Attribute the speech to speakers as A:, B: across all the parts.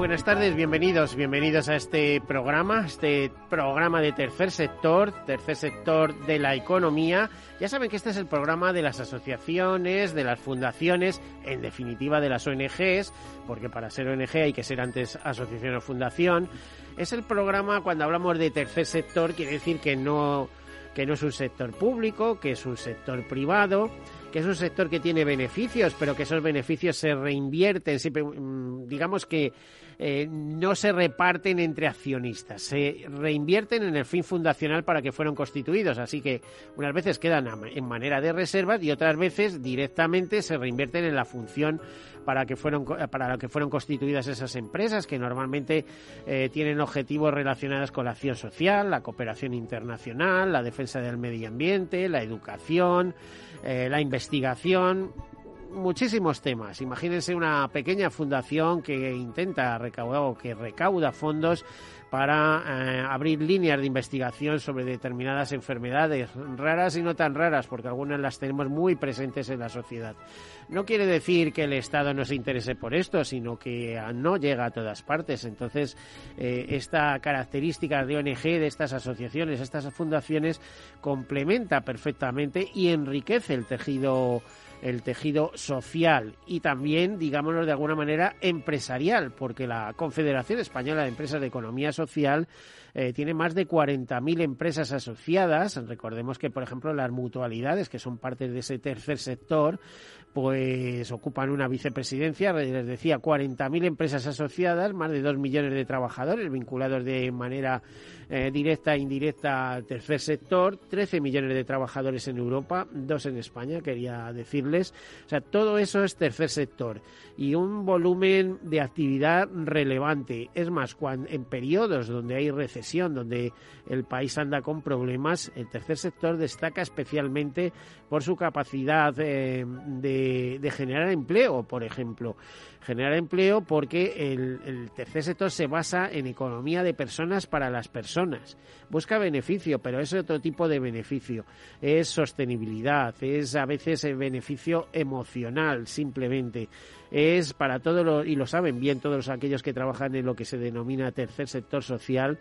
A: Buenas tardes, bienvenidos, bienvenidos a este programa, este programa de tercer sector, tercer sector de la economía. Ya saben que este es el programa de las asociaciones, de las fundaciones, en definitiva de las ONGs, porque para ser ONG hay que ser antes asociación o fundación. Es el programa cuando hablamos de tercer sector, quiere decir que no que no es un sector público, que es un sector privado que es un sector que tiene beneficios, pero que esos beneficios se reinvierten, mm, digamos que eh, no se reparten entre accionistas, se reinvierten en el fin fundacional para que fueron constituidos, así que unas veces quedan en manera de reservas y otras veces directamente se reinvierten en la función para que fueron para la que fueron constituidas esas empresas que normalmente eh, tienen objetivos relacionados con la acción social, la cooperación internacional, la defensa del medio ambiente, la educación, eh, la investigación, muchísimos temas. Imagínense una pequeña fundación que intenta recaudar o que recauda fondos para eh, abrir líneas de investigación sobre determinadas enfermedades raras y no tan raras, porque algunas las tenemos muy presentes en la sociedad. No quiere decir que el Estado no se interese por esto, sino que no llega a todas partes. Entonces, eh, esta característica de ONG, de estas asociaciones, estas fundaciones, complementa perfectamente y enriquece el tejido el tejido social y también, digámoslo de alguna manera, empresarial, porque la Confederación Española de Empresas de Economía Social eh, tiene más de 40.000 empresas asociadas. Recordemos que, por ejemplo, las mutualidades, que son parte de ese tercer sector, pues ocupan una vicepresidencia, les decía, 40.000 empresas asociadas, más de 2 millones de trabajadores vinculados de manera eh, directa e indirecta al tercer sector, 13 millones de trabajadores en Europa, dos en España, quería decirles. O sea, todo eso es tercer sector y un volumen de actividad relevante. Es más, cuando, en periodos donde hay recesión, donde el país anda con problemas, el tercer sector destaca especialmente por su capacidad eh, de, generar empleo, por ejemplo. Generar empleo porque el, tercer sector se basa en economía de personas para las personas. Busca beneficio, pero es otro tipo de beneficio. Es sostenibilidad, es a veces el beneficio emocional, simplemente. Es para todos, y lo saben bien todos aquellos que trabajan en lo que se denomina tercer sector social,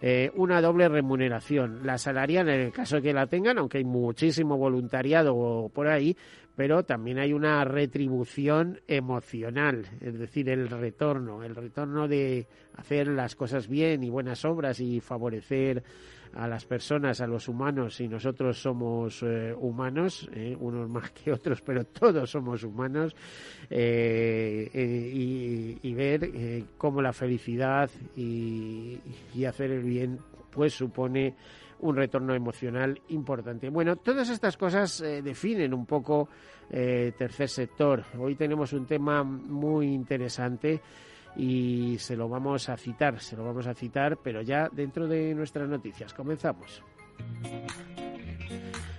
A: eh, una doble remuneración. La salarial, en el caso de que la tengan, aunque hay muchísimo voluntariado por ahí, pero también hay una retribución emocional, es decir, el retorno, el retorno de hacer las cosas bien y buenas obras y favorecer a las personas, a los humanos, y nosotros somos eh, humanos, eh, unos más que otros, pero todos somos humanos, eh, y, y, ver cómo la felicidad y, y hacer el bien pues supone un retorno emocional importante. Bueno, todas estas cosas eh, definen un poco eh, tercer sector. Hoy tenemos un tema muy interesante y se lo vamos a citar, se lo vamos a citar, pero ya dentro de nuestras noticias. Comenzamos.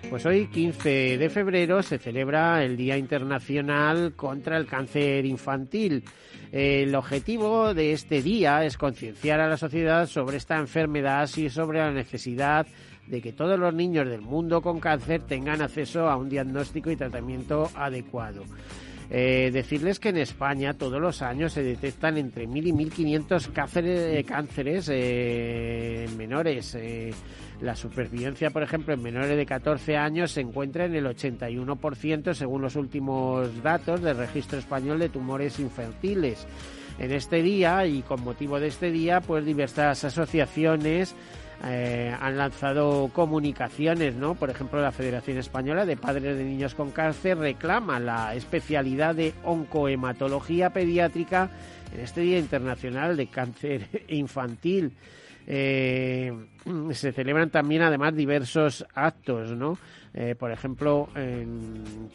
A: Pues hoy, 15 de febrero, se celebra el Día Internacional contra el Cáncer Infantil. El objetivo de este día es concienciar a la sociedad sobre esta enfermedad y sobre la necesidad de que todos los niños del mundo con cáncer tengan acceso a un diagnóstico y tratamiento adecuado. Eh, decirles que en España todos los años se detectan entre 1.000 y 1.500 cánceres, cánceres eh, menores. Eh, la supervivencia, por ejemplo, en menores de 14 años se encuentra en el 81% según los últimos datos del registro español de tumores infantiles. En este día y con motivo de este día, pues diversas asociaciones eh, han lanzado comunicaciones, ¿no? Por ejemplo, la Federación Española de Padres de Niños con Cáncer reclama la especialidad de oncohematología pediátrica en este Día Internacional de Cáncer Infantil. Eh, se celebran también además diversos actos, ¿no? Eh, por ejemplo,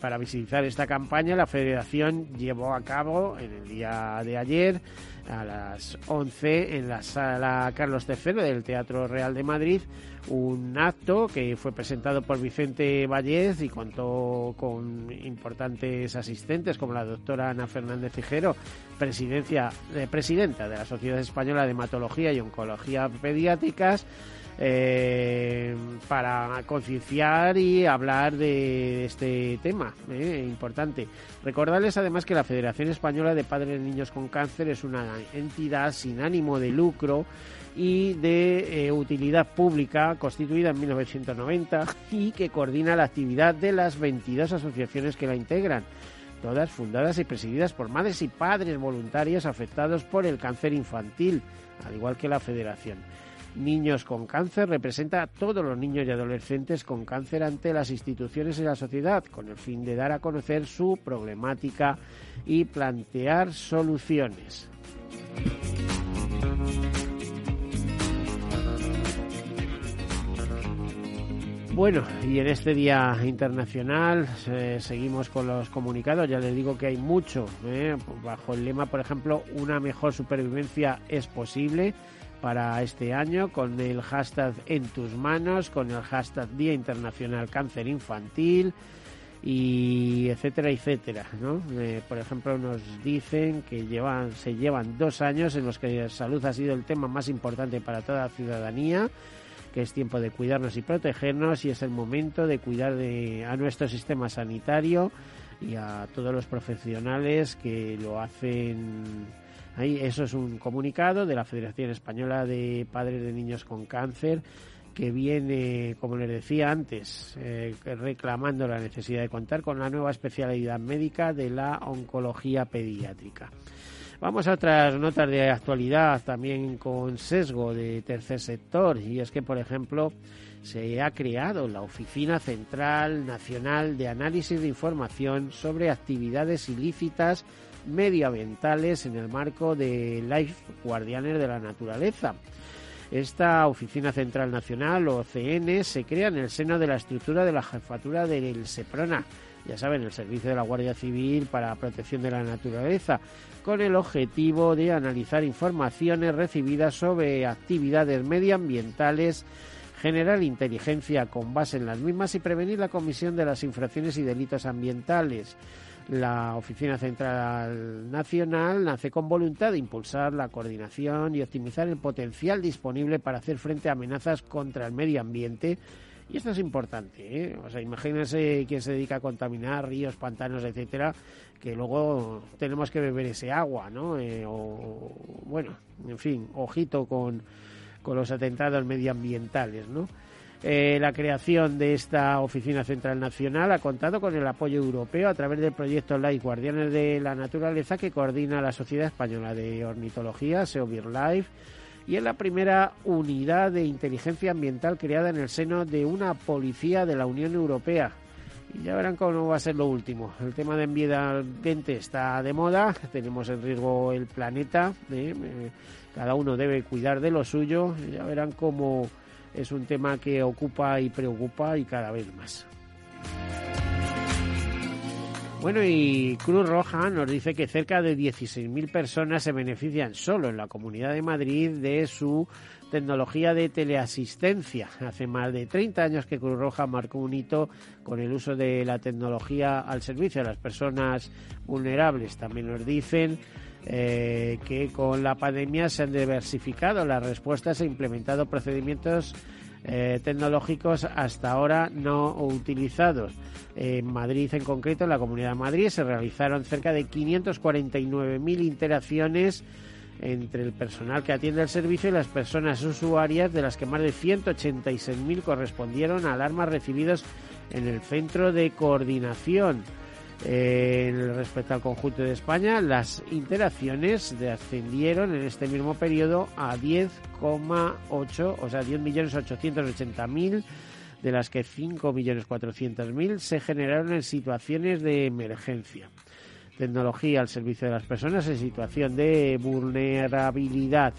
A: para visibilizar esta campaña, la Federación llevó a cabo en el día de ayer a las 11 en la sala Carlos III del Teatro Real de Madrid. Un acto que fue presentado por Vicente Vallez y contó con importantes asistentes como la doctora Ana Fernández Fijero, presidencia, eh, presidenta de la Sociedad Española de Hematología y Oncología Pediátricas, eh, para concienciar y hablar de este tema eh, importante. Recordarles además que la Federación Española de Padres de Niños con Cáncer es una entidad sin ánimo de lucro y de eh, utilidad pública constituida en 1990 y que coordina la actividad de las 22 asociaciones que la integran todas fundadas y presididas por madres y padres voluntarios afectados por el cáncer infantil, al igual que la Federación. Niños con Cáncer representa a todos los niños y adolescentes con cáncer ante las instituciones y la sociedad, con el fin de dar a conocer su problemática y plantear soluciones. Bueno, y en este Día Internacional eh, seguimos con los comunicados. Ya les digo que hay mucho. Eh, bajo el lema, por ejemplo, una mejor supervivencia es posible para este año con el hashtag en tus manos, con el hashtag Día Internacional Cáncer Infantil y etcétera, etcétera. ¿no? Eh, por ejemplo, nos dicen que llevan, se llevan dos años en los que la salud ha sido el tema más importante para toda la ciudadanía que es tiempo de cuidarnos y protegernos y es el momento de cuidar de, a nuestro sistema sanitario y a todos los profesionales que lo hacen Ahí, eso es un comunicado de la Federación Española de Padres de Niños con Cáncer que viene, como les decía antes, eh, reclamando la necesidad de contar con la nueva especialidad médica de la oncología pediátrica. Vamos a otras notas de actualidad también con sesgo de tercer sector y es que, por ejemplo, se ha creado la Oficina Central Nacional de Análisis de Información sobre Actividades Ilícitas medioambientales en el marco de Life Guardianes de la Naturaleza. Esta Oficina Central Nacional, o CN, se crea en el seno de la estructura de la jefatura del SEPRONA, ya saben, el Servicio de la Guardia Civil para Protección de la Naturaleza, con el objetivo de analizar informaciones recibidas sobre actividades medioambientales, generar inteligencia con base en las mismas y prevenir la comisión de las infracciones y delitos ambientales. La Oficina Central Nacional nace con voluntad de impulsar la coordinación y optimizar el potencial disponible para hacer frente a amenazas contra el medio ambiente. Y esto es importante, ¿eh? O sea, imagínense quien se dedica a contaminar ríos, pantanos, etcétera, que luego tenemos que beber ese agua, ¿no? Eh, o, bueno, en fin, ojito con, con los atentados medioambientales, ¿no? Eh, la creación de esta Oficina Central Nacional ha contado con el apoyo europeo a través del proyecto LIFE Guardianes de la Naturaleza que coordina la Sociedad Española de Ornitología, SEOBIRLIFE, y es la primera unidad de inteligencia ambiental creada en el seno de una policía de la Unión Europea. Y ya verán cómo va a ser lo último. El tema de ambiente está de moda, tenemos en riesgo el planeta, ¿eh? Eh, cada uno debe cuidar de lo suyo, ya verán cómo es un tema que ocupa y preocupa y cada vez más. Bueno, y Cruz Roja nos dice que cerca de 16.000 personas se benefician solo en la Comunidad de Madrid de su tecnología de teleasistencia. Hace más de 30 años que Cruz Roja marcó un hito con el uso de la tecnología al servicio de las personas vulnerables. También nos dicen eh, que con la pandemia se han diversificado las respuestas e implementado procedimientos eh, tecnológicos hasta ahora no utilizados. En Madrid, en concreto, en la Comunidad de Madrid, se realizaron cerca de 549.000 interacciones entre el personal que atiende el servicio y las personas usuarias, de las que más de 186.000 correspondieron a alarmas recibidas en el centro de coordinación. Eh, respecto al conjunto de España, las interacciones ascendieron en este mismo periodo a 10,8, o sea, 10.880.000, de las que 5.400.000 se generaron en situaciones de emergencia. tecnología al servicio de las personas en situación de vulnerabilidad.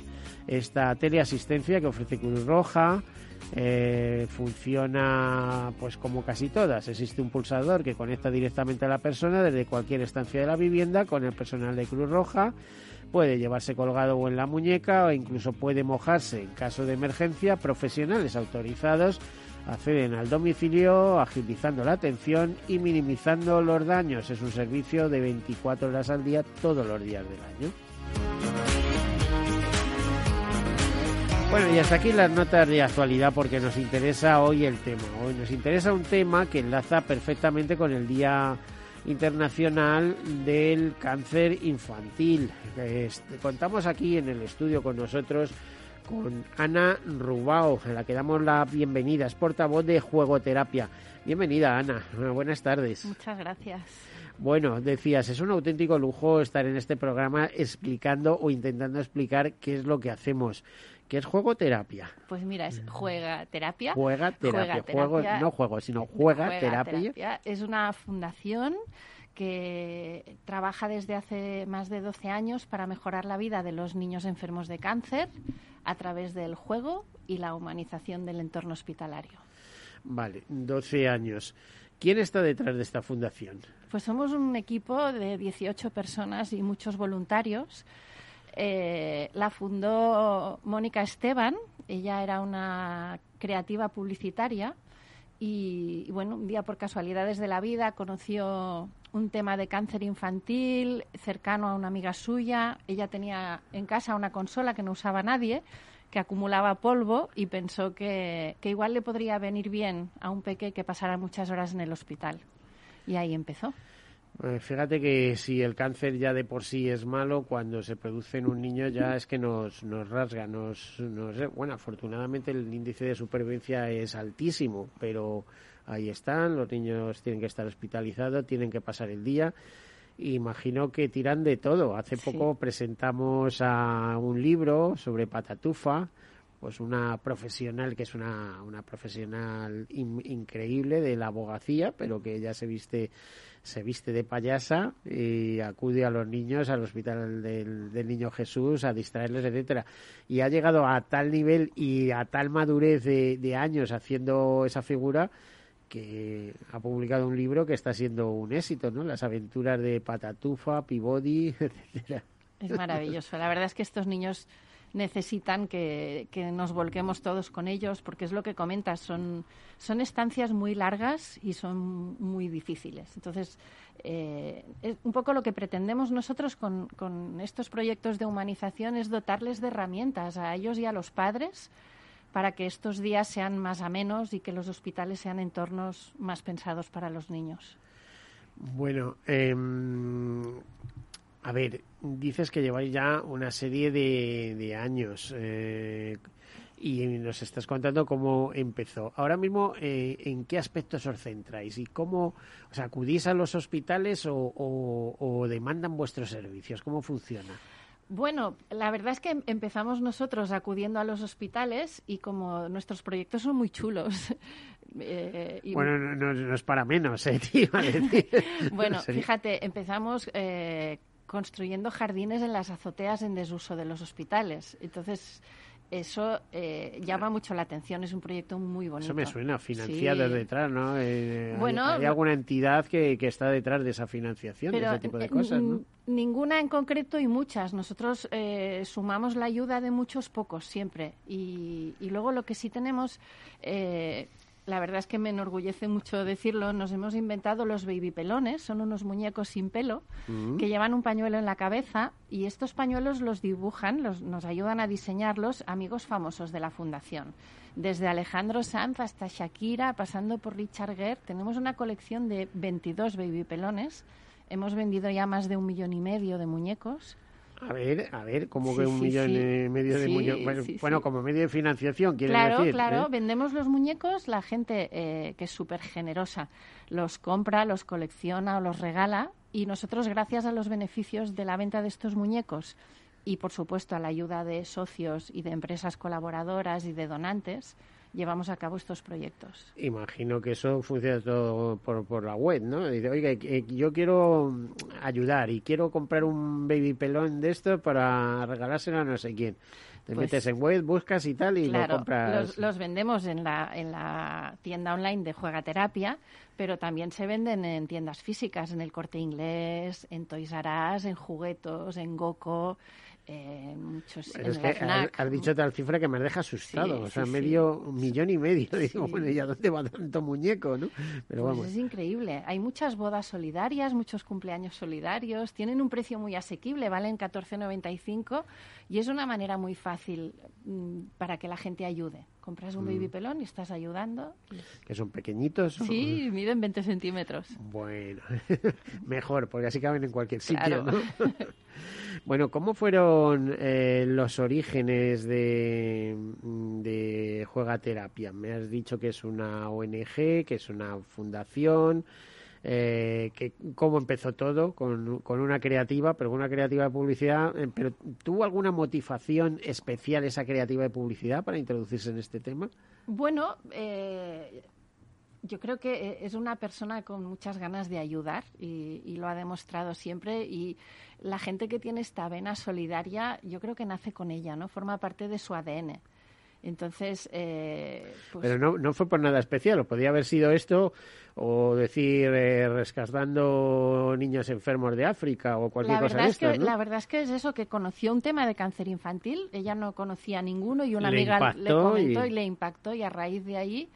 A: Esta teleasistencia que ofrece Cruz Roja eh, funciona pues como casi todas. Existe un pulsador que conecta directamente a la persona desde cualquier estancia de la vivienda con el personal de Cruz Roja. Puede llevarse colgado o en la muñeca o incluso puede mojarse en caso de emergencia. Profesionales autorizados acceden al domicilio agilizando la atención y minimizando los daños. Es un servicio de 24 horas al día todos los días del año. Bueno, y hasta aquí las notas de actualidad porque nos interesa hoy el tema. Hoy nos interesa un tema que enlaza perfectamente con el Día Internacional del Cáncer Infantil. Este, contamos aquí en el estudio con nosotros con Ana Rubao, a la que damos la bienvenida. Es portavoz de Juegoterapia. Bienvenida, Ana. Buenas tardes.
B: Muchas gracias.
A: Bueno, decías, es un auténtico lujo estar en este programa explicando o intentando explicar qué es lo que hacemos. ¿Qué es juegoterapia?
B: Pues mira, es juega terapia.
A: Juega terapia. Juego, no juego, sino juega, terapia.
B: Es una fundación que trabaja desde hace más de 12 años para mejorar la vida de los niños enfermos de cáncer a través del juego y la humanización del entorno hospitalario.
A: Vale, 12 años. ¿Quién está detrás de esta fundación?
B: Pues somos un equipo de 18 personas y muchos voluntarios eh, la fundó Mónica Esteban, ella era una creativa publicitaria y, bueno, un día por casualidades de la vida conoció un tema de cáncer infantil cercano a una amiga suya. Ella tenía en casa una consola que no usaba nadie, que acumulaba polvo y pensó que, que igual le podría venir bien a un peque que pasara muchas horas en el hospital. Y ahí empezó.
A: Eh, fíjate que si el cáncer ya de por sí es malo, cuando se produce en un niño ya es que nos, nos rasga. Nos, bueno, afortunadamente el índice de supervivencia es altísimo, pero ahí están, los niños tienen que estar hospitalizados, tienen que pasar el día. Imagino que tiran de todo. Hace poco presentamos a un libro sobre patatufa, pues una profesional que es una, una profesional increíble de la abogacía, pero que ya se viste se viste de payasa y acude a los niños al hospital del, niño Jesús a distraerles, etcétera. Y ha llegado a tal nivel y a tal madurez de, años haciendo esa figura que ha publicado un libro que está siendo un éxito, ¿no? Las aventuras de Patatufa, Pibodi, etcétera.
B: Es maravilloso. La verdad es que estos niños necesitan que, nos volquemos todos con ellos, porque es lo que comentas, son, son estancias muy largas y son muy difíciles. Entonces, eh, un poco lo que pretendemos nosotros con, con estos proyectos de humanización es dotarles de herramientas a ellos y a los padres para que estos días sean más amenos y que los hospitales sean entornos más pensados para los niños.
A: Bueno, eh, a ver, dices que lleváis ya una serie de, años eh, y nos estás contando cómo empezó. Ahora mismo, eh, ¿en qué aspectos os centráis y cómo o acudís a los hospitales o, demandan vuestros servicios? ¿Cómo funciona?
B: Bueno, la verdad es que empezamos nosotros acudiendo a los hospitales y como nuestros proyectos son muy chulos.
A: Eh, bueno, no, es para menos, ¿eh?
B: bueno, fíjate, empezamos construyendo jardines en las azoteas en desuso de los hospitales. Entonces, eso eh, llama mucho la atención, es un proyecto muy bonito.
A: Eso me suena, financiado detrás, ¿no? Eh, bueno, hay, alguna entidad que, que, está detrás de esa financiación, de ese tipo de cosas, ¿no?
B: Ninguna en concreto y muchas. Nosotros eh, sumamos la ayuda de muchos pocos siempre. Y, y luego lo que sí tenemos la verdad es que me enorgullece mucho decirlo, nos hemos inventado los baby pelones, son unos muñecos sin pelo mm. que llevan un pañuelo en la cabeza y estos pañuelos los dibujan, los, nos ayudan a diseñarlos amigos famosos de la fundación. Desde Alejandro Sanz hasta Shakira, pasando por Richard Gere, tenemos una colección de 22 baby pelones. Hemos vendido ya más de un millón y medio de muñecos
A: a ver, a ver, ¿cómo que un millón y medio de muñecos? Bueno, como medio de financiación, quiere
B: claro,
A: decir.
B: Claro, claro, vendemos los muñecos, la gente eh, que es súper generosa los compra, los colecciona o los regala y nosotros, gracias a los beneficios de la venta de estos muñecos y, por supuesto, a la ayuda de socios y de empresas colaboradoras y de donantes, llevamos a cabo estos proyectos.
A: Imagino que eso funciona todo por, por la web, ¿no? Dice, oiga, yo quiero ayudar y quiero comprar un baby pelón de esto para regalárselo a no sé quién. Te pues metes en web, buscas y tal y lo compras.
B: Los, los, vendemos en la, en la tienda online de Juega Terapia, pero también se venden en tiendas físicas, en el Corte Inglés, en Toys R Us, en Juguetos, en Goco eh, muchos
A: es que has, dicho tal cifra que me deja asustado, o sea, medio millón y medio. Digo, bueno, ¿y a dónde va tanto muñeco, no?
B: Pero pues vamos. Es increíble. Hay muchas bodas solidarias, muchos cumpleaños solidarios, tienen un precio muy asequible, valen 14,95 y es una manera muy fácil mm, para que la gente ayude. Compras un mm. baby pelón y estás ayudando.
A: Que son pequeñitos.
B: Sí, miden 20 centímetros.
A: Bueno, mejor, porque así caben en cualquier sitio, ¿no? Bueno, ¿cómo fueron eh, los orígenes de, de Juega Terapia? Me has dicho que es una ONG, que es una fundación. Eh, que cómo empezó todo con, con, una creativa, pero con una creativa de publicidad. Eh, pero ¿tuvo alguna motivación especial esa creativa de publicidad para introducirse en este tema?
B: Bueno, eh, yo creo que eh, es una persona con muchas ganas de ayudar y, lo ha demostrado siempre y la gente que tiene esta vena solidaria yo creo que nace con ella, ¿no? Forma parte de su ADN. Entonces, eh,
A: pues Pero no, no fue por nada especial, o podía haber sido esto, o decir eh, rescatando niños enfermos de África o cualquier cosa de esto,
B: La verdad es que es eso, que conoció un tema de cáncer infantil, ella no conocía ninguno y una amiga le comentó y... y le impactó y a raíz de ahí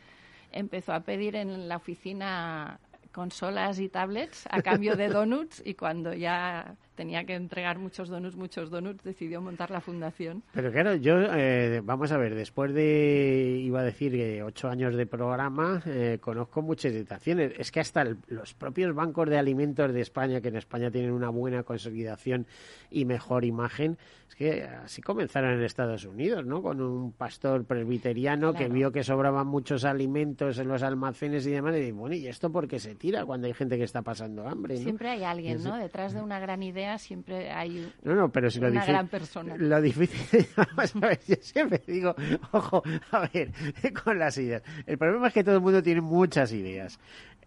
B: empezó a pedir en la oficina consolas y tablets a cambio de donuts y cuando ya tenía que entregar muchos donuts, muchos donuts, decidió montar la fundación.
A: Pero claro, yo, eh, vamos a ver, después de, iba a decir, que ocho años de programa, eh, conozco muchas situaciones. Es que hasta los propios bancos de alimentos de España, que en España tienen una buena consolidación y mejor imagen, es que así comenzaron en Estados Unidos, ¿no? Con un pastor presbiteriano que vio que sobraban muchos alimentos en los almacenes y demás, y dijo, bueno, ¿y esto por qué se tira cuando hay gente que está pasando hambre?
B: Siempre hay alguien, ¿no? Detrás de una gran idea siempre hay
A: no, no, pero si una
B: gran persona.
A: Lo difícil, vamos a ver, yo siempre digo, ojo, a ver, con las ideas. El problema es que todo el mundo tiene muchas ideas.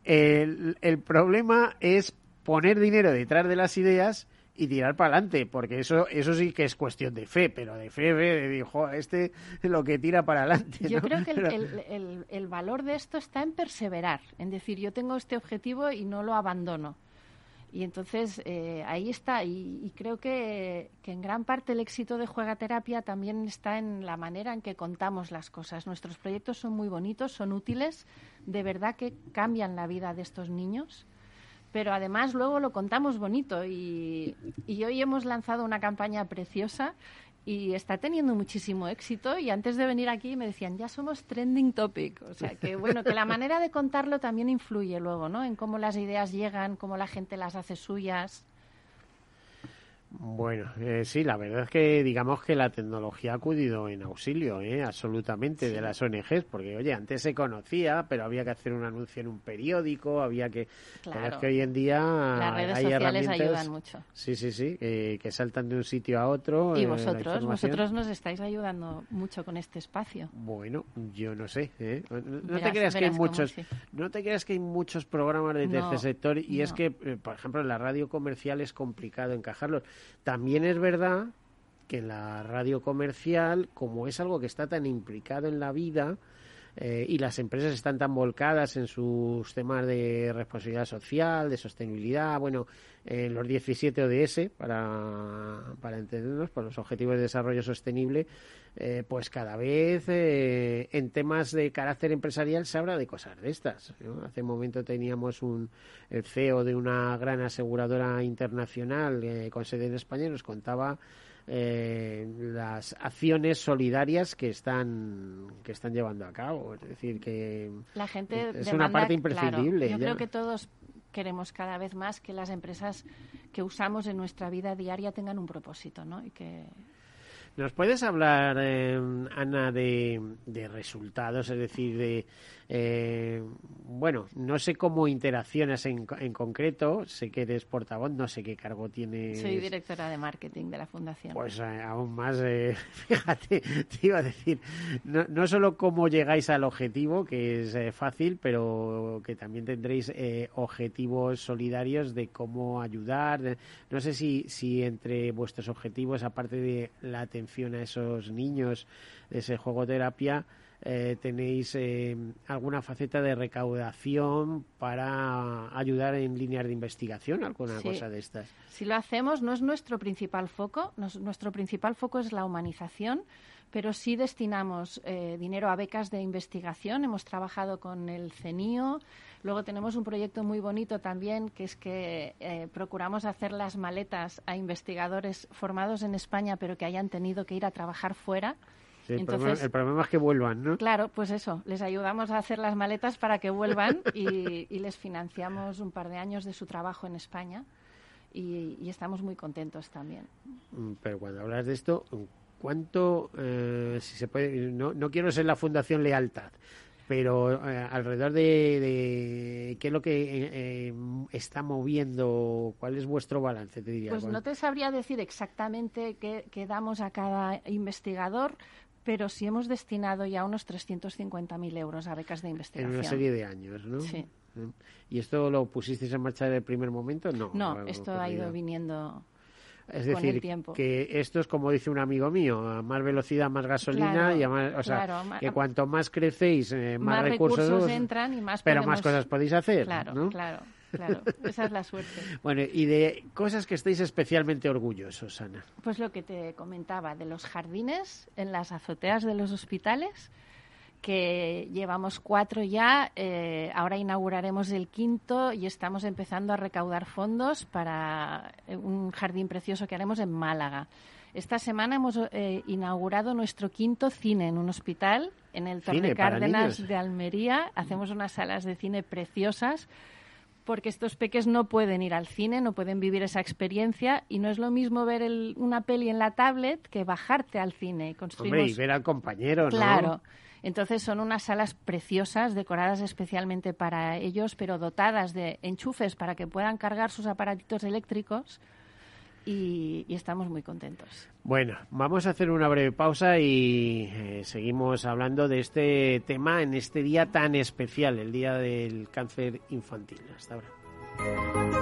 A: El, el problema es poner dinero detrás de las ideas y tirar para adelante, porque eso eso sí que es cuestión de fe, pero de fe, de dijo, este es lo que tira para adelante.
B: Yo creo que el, el, el, valor de esto está en perseverar, en decir, yo tengo este objetivo y no lo abandono. Y entonces eh, ahí está, y, creo que, en gran parte el éxito de Juega Terapia también está en la manera en que contamos las cosas. Nuestros proyectos son muy bonitos, son útiles, de verdad que cambian la vida de estos niños, pero además luego lo contamos bonito. Y, y hoy hemos lanzado una campaña preciosa y está teniendo muchísimo éxito y antes de venir aquí me decían ya somos trending topic o sea que bueno que la manera de contarlo también influye luego no en cómo las ideas llegan cómo la gente las hace suyas
A: bueno, eh, sí, la verdad es que digamos que la tecnología ha acudido en auxilio, ¿eh? absolutamente, de las ONGs, porque oye, antes se conocía, pero había que hacer un anuncio en un periódico, había que... Claro. Es que hoy en día
B: las redes sociales ayudan mucho.
A: Sí, sí, sí, que saltan de un sitio a otro.
B: Y eh, vosotros, vosotros nos estáis ayudando mucho con este espacio.
A: Bueno, yo no sé. ¿eh? No, te creas que hay muchos, no te creas que hay muchos programas de tercer sector y es que, por ejemplo, en la radio comercial es complicado encajarlos también es verdad que la radio comercial, como es algo que está tan implicado en la vida, eh, y las empresas están tan volcadas en sus temas de responsabilidad social, de sostenibilidad, bueno, en los 17 ODS, para, para entendernos, por los Objetivos de Desarrollo Sostenible, eh, pues cada vez eh, en temas de carácter empresarial se habla de cosas de estas. Hace un momento teníamos un, el CEO de una gran aseguradora internacional con sede en España y nos contaba eh, las acciones solidarias que están que están llevando a cabo. Es decir, que
B: la gente
A: es una parte imprescindible.
B: yo creo que todos queremos cada vez más que las empresas que usamos en nuestra vida diaria tengan un propósito, ¿no? Y que
A: ¿Nos puedes hablar, eh, Ana, de, resultados? Es decir, de. Eh, bueno, no sé cómo interaccionas en, en, concreto. Sé que eres portavoz, no sé qué cargo tienes.
B: Soy directora de marketing de la Fundación.
A: Pues eh, aún más, fíjate, te iba a decir, no, no, solo cómo llegáis al objetivo, que es fácil, pero que también tendréis objetivos solidarios de cómo ayudar. no sé si, si entre vuestros objetivos, aparte de la atención a esos niños de ese juego terapia, eh, tenéis eh, alguna faceta de recaudación para ayudar en líneas de investigación, alguna cosa de estas.
B: Si lo hacemos, no es nuestro principal foco, nuestro principal foco es la humanización, pero sí destinamos eh, dinero a becas de investigación. Hemos trabajado con el CENIO, Luego tenemos un proyecto muy bonito también, que es que procuramos hacer las maletas a investigadores formados en España, pero que hayan tenido que ir a trabajar fuera.
A: El, problema, es que vuelvan, ¿no?
B: Claro, pues eso, les ayudamos a hacer las maletas para que vuelvan y, les financiamos un par de años de su trabajo en España y, estamos muy contentos también.
A: Mm, pero cuando hablas de esto, ¿cuánto, eh, si se puede, no, no quiero ser la Fundación Lealtad, pero eh, alrededor de, qué es lo que eh, eh, está moviendo, cuál es vuestro balance, te diría.
B: Pues no te sabría decir exactamente qué, damos a cada investigador, pero sí hemos destinado ya unos 350.000 euros a becas de investigación.
A: En una serie de años, ¿no?
B: Sí.
A: ¿Y esto lo pusisteis en marcha desde el primer momento? No.
B: No, esto ha ido viniendo
A: es decir, que esto es como dice un amigo mío, a más velocidad, más gasolina, y o sea, que cuanto más crecéis, eh, más, recursos,
B: entran y más
A: pero más cosas podéis hacer.
B: Claro, claro. Claro, esa es la suerte.
A: Bueno, y de cosas que estáis especialmente orgullosos, Ana.
B: Pues lo que te comentaba, de los jardines en las azoteas de los hospitales, que llevamos cuatro ya. Eh, ahora inauguraremos el quinto y estamos empezando a recaudar fondos para eh, un jardín precioso que haremos en Málaga. Esta semana hemos eh, inaugurado nuestro quinto cine en un hospital en el Torre Cárdenas de Almería. Hacemos unas salas de cine preciosas porque estos peques no pueden ir al cine, no pueden vivir esa experiencia y no es lo mismo ver una peli en la tablet que bajarte al cine.
A: Hombre, y ver al compañero, ¿no?
B: Claro. Entonces son unas salas preciosas, decoradas especialmente para ellos, pero dotadas de enchufes para que puedan cargar sus aparatitos eléctricos. Y, estamos muy contentos.
A: Bueno, vamos a hacer una breve pausa y eh, seguimos hablando de este tema en este día tan especial, el Día del Cáncer Infantil. Hasta ahora.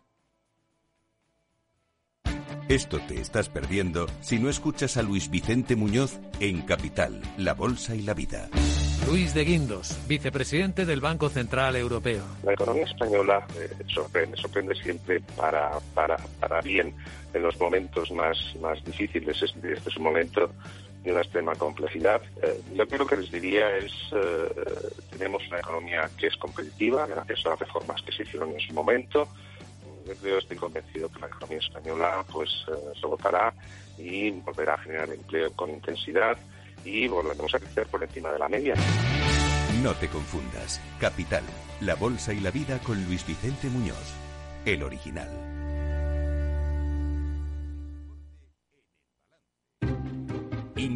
C: Esto te estás perdiendo si no escuchas a Luis Vicente Muñoz en Capital, La Bolsa y la Vida.
D: Luis de Guindos, vicepresidente del Banco Central Europeo.
E: La economía española eh, sorprende, sorprende siempre para, para, para bien en los momentos más, más difíciles. Este, es un momento de una extrema complejidad. Eh, yo creo que les diría es, eh, tenemos una economía que es competitiva gracias a las reformas que se hicieron en su momento yo estoy convencido que la economía española pues eh, y volverá a generar empleo con intensidad y volveremos a crecer por encima de la media.
C: No te confundas. Capital, la bolsa y la vida con Luis Vicente Muñoz, el original.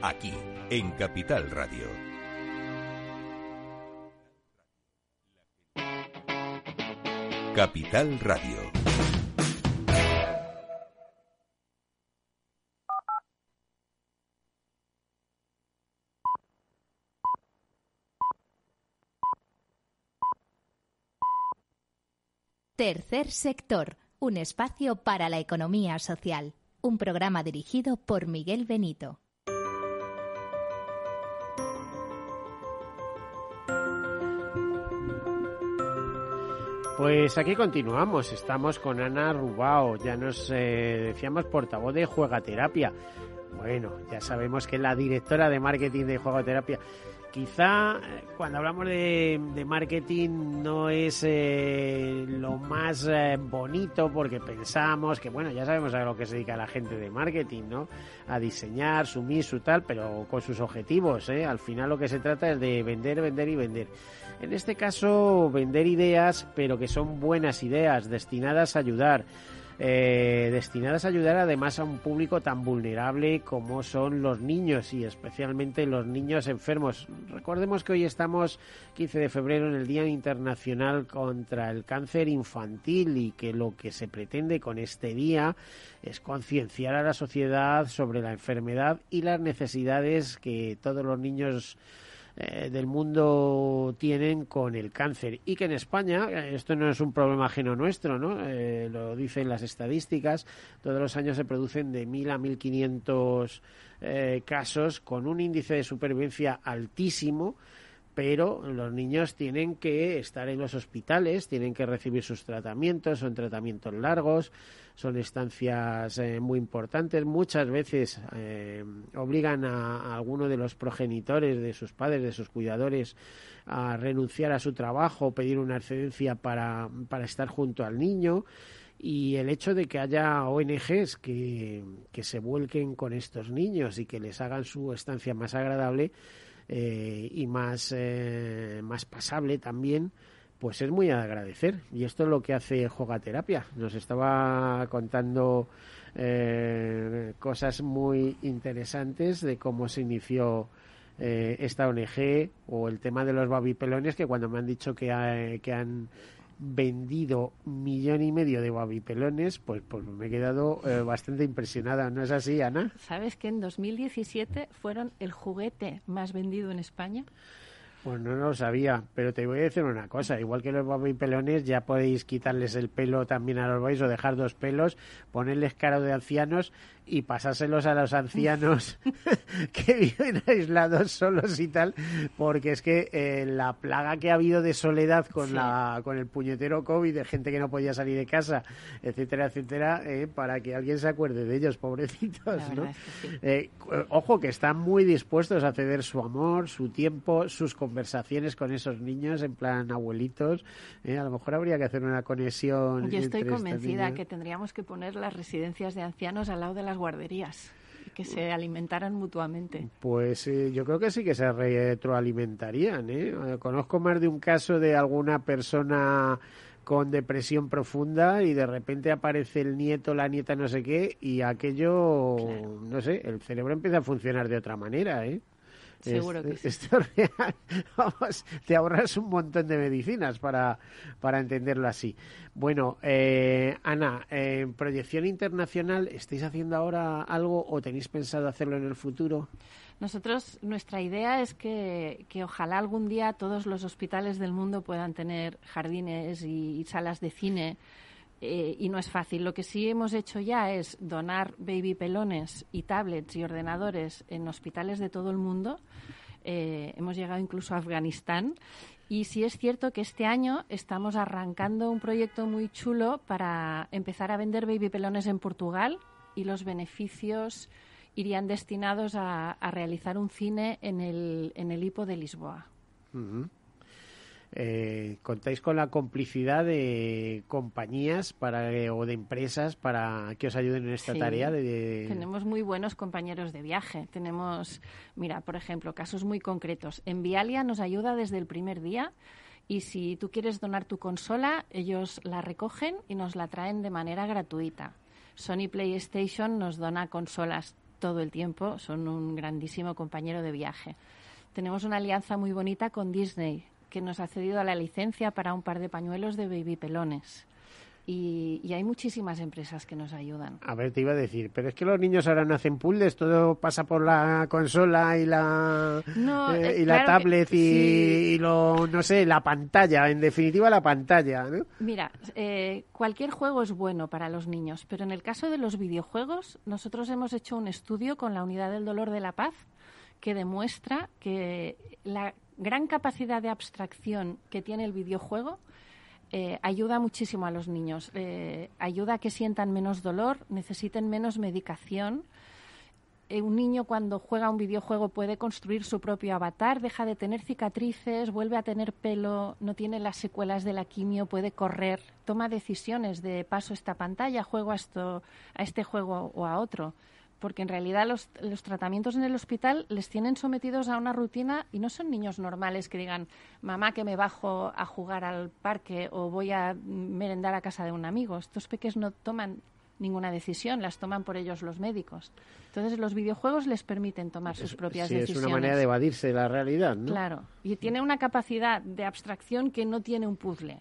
C: Aquí, en Capital Radio. Capital Radio.
F: Tercer sector, un espacio para la economía social. Un programa dirigido por Miguel Benito.
A: Pues aquí continuamos, estamos con Ana Rubao, ya nos eh, decíamos portavoz de Juegaterapia. Bueno, ya sabemos que es la directora de marketing de Juegaterapia. Quizá eh, cuando hablamos de, marketing no es eh, lo más bonito porque pensamos que, bueno, ya sabemos a lo que se dedica la gente de marketing, ¿no? A diseñar, su su tal, pero con sus objetivos, ¿eh? Al final lo que se trata es de vender, vender y vender. En este caso, vender ideas, pero que son buenas ideas, destinadas a ayudar. Eh, destinadas a ayudar además a un público tan vulnerable como son los niños y especialmente los niños enfermos. Recordemos que hoy estamos 15 de febrero en el Día Internacional contra el Cáncer Infantil y que lo que se pretende con este día es concienciar a la sociedad sobre la enfermedad y las necesidades que todos los niños eh, del mundo tienen con el cáncer y que en España eh, esto no es un problema ajeno nuestro, ¿no? Eh, lo dicen las estadísticas, todos los años se producen de 1.000 a 1.500 casos con un índice de supervivencia altísimo pero los niños tienen que estar en los hospitales, tienen que recibir sus tratamientos, son tratamientos largos, son estancias eh, muy importantes. Muchas veces eh, obligan a, a, alguno de los progenitores, de sus padres, de sus cuidadores, a renunciar a su trabajo, pedir una excedencia para, para estar junto al niño y el hecho de que haya ONGs que, que se vuelquen con estos niños y que les hagan su estancia más agradable eh, y más, eh, más pasable también, pues es muy agradecer. Y esto es lo que hace Jogaterapia. Nos estaba contando eh, cosas muy interesantes de cómo se inició esta ONG o el tema de los babipelones que cuando me han dicho que, que han vendido millón y medio de babipelones, pues, pues me he quedado eh, bastante impresionada. ¿No es así, Ana?
B: ¿Sabes que en 2017 fueron el juguete más vendido en España?
A: Pues no lo sabía, pero te voy a decir una cosa, igual que los babipelones ya podéis quitarles el pelo también a los babis o dejar dos pelos, ponerles cara de ancianos y pasárselos a los ancianos que viven aislados solos y tal, porque es que eh, la plaga que ha habido de soledad con la con el puñetero COVID, de gente que no podía salir de casa, etcétera, etcétera, eh, para que alguien se acuerde de ellos, pobrecitos, ¿no? Eh, ojo, que están muy dispuestos a ceder su amor, su tiempo, sus conversaciones con esos niños en plan abuelitos. a lo mejor habría que hacer una conexión.
B: Yo estoy convencida que tendríamos que poner las residencias de ancianos al lado de las guarderías que se alimentaran mutuamente.
A: Pues eh, yo creo que sí que se retroalimentarían. ¿eh? Conozco más de un caso de alguna persona con depresión profunda y de repente aparece el nieto, la nieta, no sé qué, y aquello, no sé, el cerebro empieza a funcionar de otra manera, ¿eh?
B: Seguro que sí.
A: Esto es real. Vamos, te ahorras un montón de medicinas para, para entenderlo así. Bueno, eh, Ana, en proyección internacional, ¿estáis haciendo ahora algo o tenéis pensado hacerlo en el futuro?
B: Nosotros, nuestra idea es que, que, ojalá algún día todos los hospitales del mundo puedan tener jardines y salas de cine eh, y no es fácil. Lo que sí hemos hecho ya es donar baby pelones y tablets y ordenadores en hospitales de todo el mundo. Eh, hemos llegado incluso a Afganistán. Y sí es cierto que este año estamos arrancando un proyecto muy chulo para empezar a vender baby pelones en Portugal y los beneficios irían destinados a, realizar un cine en el, en el hipo de Lisboa.
A: Eh, contáis con la complicidad de compañías para, o de empresas para que os ayuden en esta tarea. De,
B: Tenemos muy buenos compañeros de viaje. Tenemos, mira, por ejemplo, casos muy concretos. En Vialia nos ayuda desde el primer día y si tú quieres donar tu consola, ellos la recogen y nos la traen de manera gratuita. Sony PlayStation nos dona consolas todo el tiempo, son un grandísimo compañero de viaje. Tenemos una alianza muy bonita con Disney que nos ha cedido la licencia para un par de pañuelos de baby pelones. Y, hay muchísimas empresas que nos ayudan.
A: A ver, te iba a decir, pero es que los niños ahora no hacen puzzles, todo pasa por la consola y la eh, y la tablet y, lo no sé, la pantalla, en definitiva la pantalla, ¿no?
B: Mira, eh, cualquier juego es bueno para los niños, pero en el caso de los videojuegos, nosotros hemos hecho un estudio con la Unidad del Dolor de la Paz que demuestra que la gran capacidad de abstracción que tiene el videojuego eh, ayuda muchísimo a los niños. Eh, ayuda a que sientan menos dolor, necesiten menos medicación. Eh, un niño cuando juega un videojuego puede construir su propio avatar, deja de tener cicatrices, vuelve a tener pelo, no tiene las secuelas de la quimio, puede correr, toma decisiones de paso esta pantalla, juego a, esto, a este juego o a otro porque en realidad los, los, tratamientos en el hospital les tienen sometidos a una rutina y no son niños normales que digan, mamá, que me bajo a jugar al parque o voy a merendar a casa de un amigo. Estos peques no toman ninguna decisión, las toman por ellos los médicos. Entonces, los videojuegos les permiten tomar sus propias decisiones.
A: Es una manera de evadirse de la realidad, ¿no?
B: Claro, y tiene una capacidad de abstracción que no tiene un puzzle.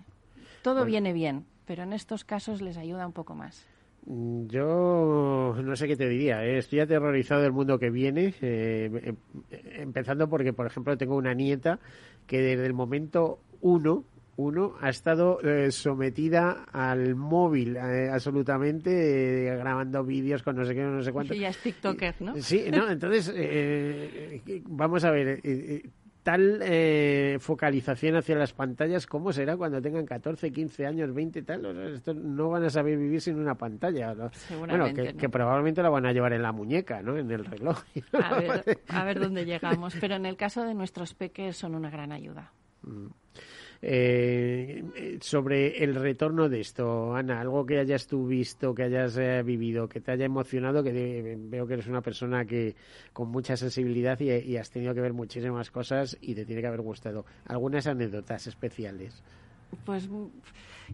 B: Todo viene bien, pero en estos casos les ayuda un poco más.
A: Mm, yo no sé qué te diría. ¿eh? Estoy aterrorizado del mundo que viene, eh, em, empezando porque, por ejemplo, tengo una nieta que desde el momento uno, uno ha estado eh, sometida al móvil absolutamente, grabando vídeos con no sé qué, no sé cuánto.
B: Sí, ya es TikToker, ¿no?
A: Sí, no, entonces, vamos a ver tal eh, focalización hacia las pantallas, ¿cómo será cuando tengan 14, 15 años, 20 tal? O no van a saber vivir sin una pantalla. Bueno, que, probablemente la van a llevar en la muñeca, ¿no? En el reloj.
B: A ver, dónde llegamos. Pero en el caso de nuestros peques son una gran ayuda.
A: Mm. Eh, sobre el retorno de esto, Ana, algo que hayas tú visto, que hayas eh, vivido, que te haya emocionado, que veo que eres una persona que con mucha sensibilidad y, has tenido que ver muchísimas cosas y te tiene que haber gustado. ¿Algunas anécdotas especiales?
B: Pues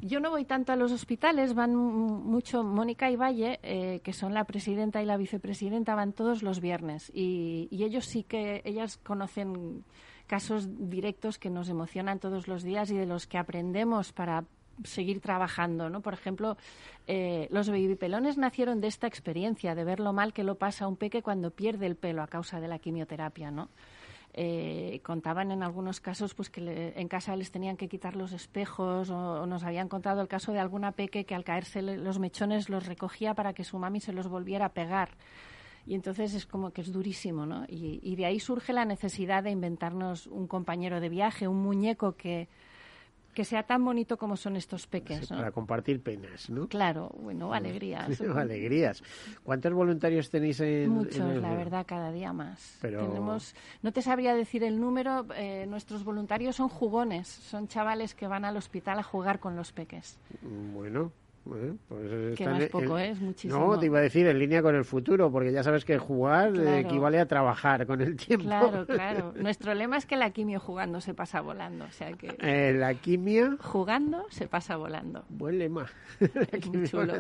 B: yo no voy tanto a los hospitales, van mucho Mónica y Valle, eh, que son la presidenta y la vicepresidenta, van todos los viernes y, y ellos sí que, ellas conocen casos directos que nos emocionan todos los días y de los que aprendemos para seguir trabajando, ¿no? Por ejemplo, eh, los babypelones nacieron de esta experiencia, de ver lo mal que lo pasa un peque cuando pierde el pelo a causa de la quimioterapia, ¿no? Eh, contaban en algunos casos pues que en casa les tenían que quitar los espejos o, nos habían contado el caso de alguna peque que al caerse los mechones los recogía para que su mami se los volviera a pegar y entonces es como que es durísimo, ¿no? Y, de ahí surge la necesidad de inventarnos un compañero de viaje, un muñeco que, que sea tan bonito como son estos peques.
A: Para compartir penas, ¿no?
B: Claro, bueno, alegrías.
A: alegrías. ¿Cuántos voluntarios tenéis en
B: Muchos, la verdad, cada día más. Tenemos, no te sabría decir el número, eh, nuestros voluntarios son jugones, son chavales que van al hospital a jugar con los peques.
A: Bueno,
B: pues que no es poco, ¿eh? es muchísimo.
A: No, te iba a decir en línea con el futuro, porque ya sabes que jugar equivale a trabajar con el tiempo.
B: Claro, claro. Nuestro lema es que la quimio jugando se pasa volando. O sea que
A: eh, la quimio...
B: Jugando se pasa volando.
A: Buen lema.
B: Es muy chulo.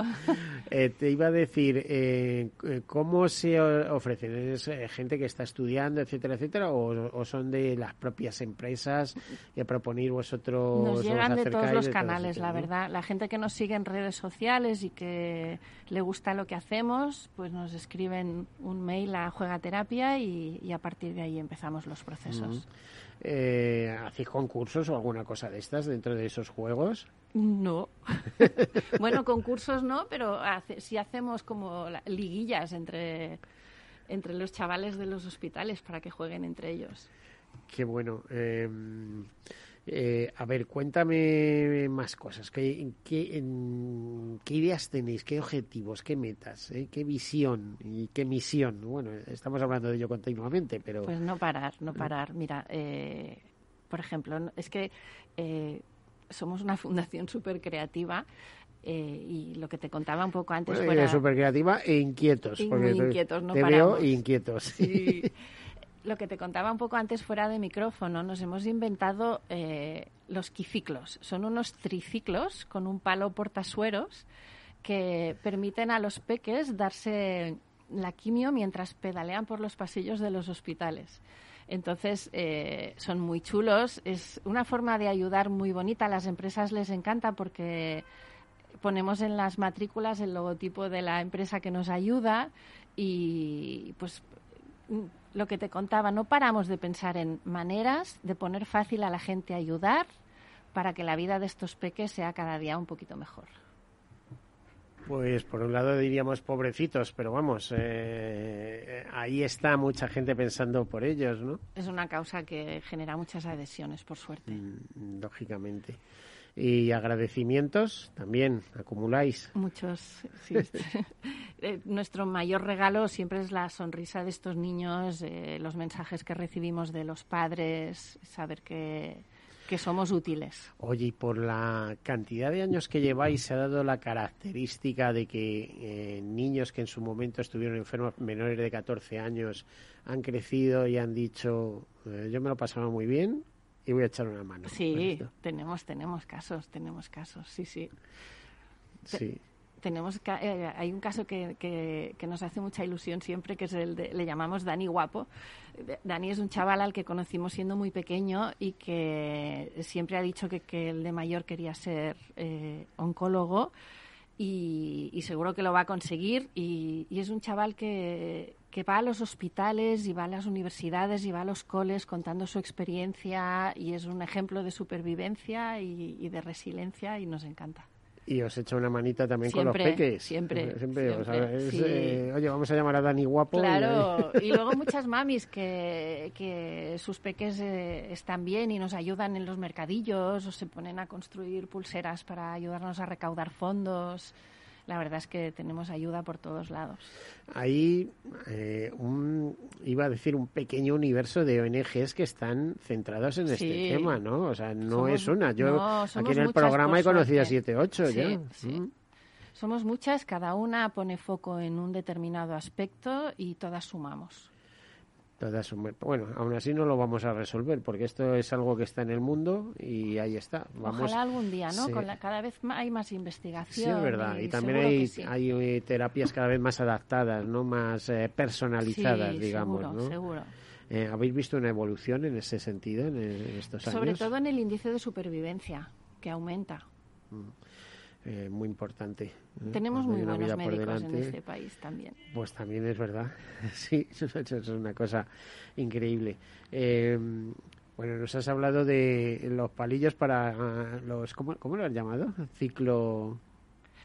A: Eh, te iba a decir, eh, ¿cómo se ofrecen? ¿Es gente que está estudiando, etcétera, etcétera? ¿O, son de las propias empresas que proponéis vosotros?
B: Nos llegan de todos los canales, la verdad. La gente que nos sigue en redes sociales y que le gusta lo que hacemos, pues nos escriben un mail a Juegaterapia y, y a partir de ahí empezamos los procesos.
A: Eh, ¿Hacéis concursos o alguna cosa de estas dentro de esos juegos?
B: No. bueno, concursos no, pero hace, sí hacemos como liguillas entre, entre los chavales de los hospitales para que jueguen entre ellos.
A: Qué bueno. Eh, Eh, a ver, cuéntame más cosas. ¿Qué, qué, ideas tenéis? ¿Qué objetivos? ¿Qué metas? Eh? ¿Qué visión? ¿Y qué misión? Bueno, estamos hablando de ello continuamente, pero...
B: Pues no parar, no parar. Mira, eh, por ejemplo, es que somos una fundación súper creativa y lo que te contaba un poco antes
A: bueno, súper creativa e inquietos.
B: muy inquietos, no
A: te veo inquietos.
B: Sí. lo que te contaba un poco antes fuera de micrófono, nos hemos inventado eh, los quiciclos. Son unos triciclos con un palo portasueros que permiten a los peques darse la quimio mientras pedalean por los pasillos de los hospitales. Entonces, eh, son muy chulos. Es una forma de ayudar muy bonita. A las empresas les encanta porque ponemos en las matrículas el logotipo de la empresa que nos ayuda y pues lo que te contaba, no paramos de pensar en maneras de poner fácil a la gente a ayudar para que la vida de estos peques sea cada día un poquito mejor.
A: Pues por un lado diríamos pobrecitos, pero vamos, eh, ahí está mucha gente pensando por ellos, ¿no?
B: Es una causa que genera muchas adhesiones, por suerte.
A: Mm, lógicamente. Y agradecimientos también acumuláis.
B: Muchos, sí. Eh, nuestro mayor regalo siempre es la sonrisa de estos niños, eh, los mensajes que recibimos de los padres, saber que, que somos útiles.
A: Oye, y por la cantidad de años que lleváis, ¿se ha dado la característica de que eh, niños que en su momento estuvieron enfermos, menores de 14 años, han crecido y han dicho, yo me lo pasaba muy bien, y voy a echar una mano.
B: Sí, tenemos, tenemos casos, tenemos casos, sí, sí.
A: Sí.
B: Tenemos, eh, hay un caso que, que, nos hace mucha ilusión siempre, que es el de, le llamamos Dani Guapo. Dani es un chaval al que conocimos siendo muy pequeño y que siempre ha dicho que, que el de mayor quería ser eh, oncólogo y, seguro que lo va a conseguir. Y, es un chaval que, que, va a los hospitales y va a las universidades y va a los coles contando su experiencia y es un ejemplo de supervivencia y de resiliencia y nos encanta.
A: Y os echa una manita también con los peques.
B: Siempre,
A: siempre. Eh, oye, vamos a llamar a Dani Guapo.
B: Claro, y, luego muchas mamis que, que sus peques eh, están bien y nos ayudan en los mercadillos o se ponen a construir pulseras para ayudarnos a recaudar fondos la verdad es que tenemos ayuda por todos lados.
A: Hay eh, un, iba a decir, un pequeño universo de ONGs que están centrados en este tema, ¿no? O sea, no es una. Yo aquí en el programa he conocido a siete, ocho ya. Mm.
B: Somos muchas, cada una pone foco en un determinado aspecto y todas sumamos.
A: Bueno, aún así no lo vamos a resolver porque esto es algo que está en el mundo y ahí está.
B: Ojalá algún día, ¿no? cada vez hay más investigación.
A: Sí, es verdad. Y, también hay, hay eh, terapias cada vez más adaptadas, ¿no? Más eh, personalizadas, digamos,
B: seguro, Seguro.
A: Eh, ¿Habéis visto una evolución en ese sentido en, estos años?
B: Sobre todo en el índice de supervivencia, que aumenta. Mm.
A: Eh, muy importante. ¿eh?
B: Tenemos muy buenos médicos en este país también.
A: Pues también es verdad. sí, eso, es una cosa increíble. Eh, bueno, nos has hablado de los palillos para los... ¿Cómo, cómo lo has llamado? Ciclo...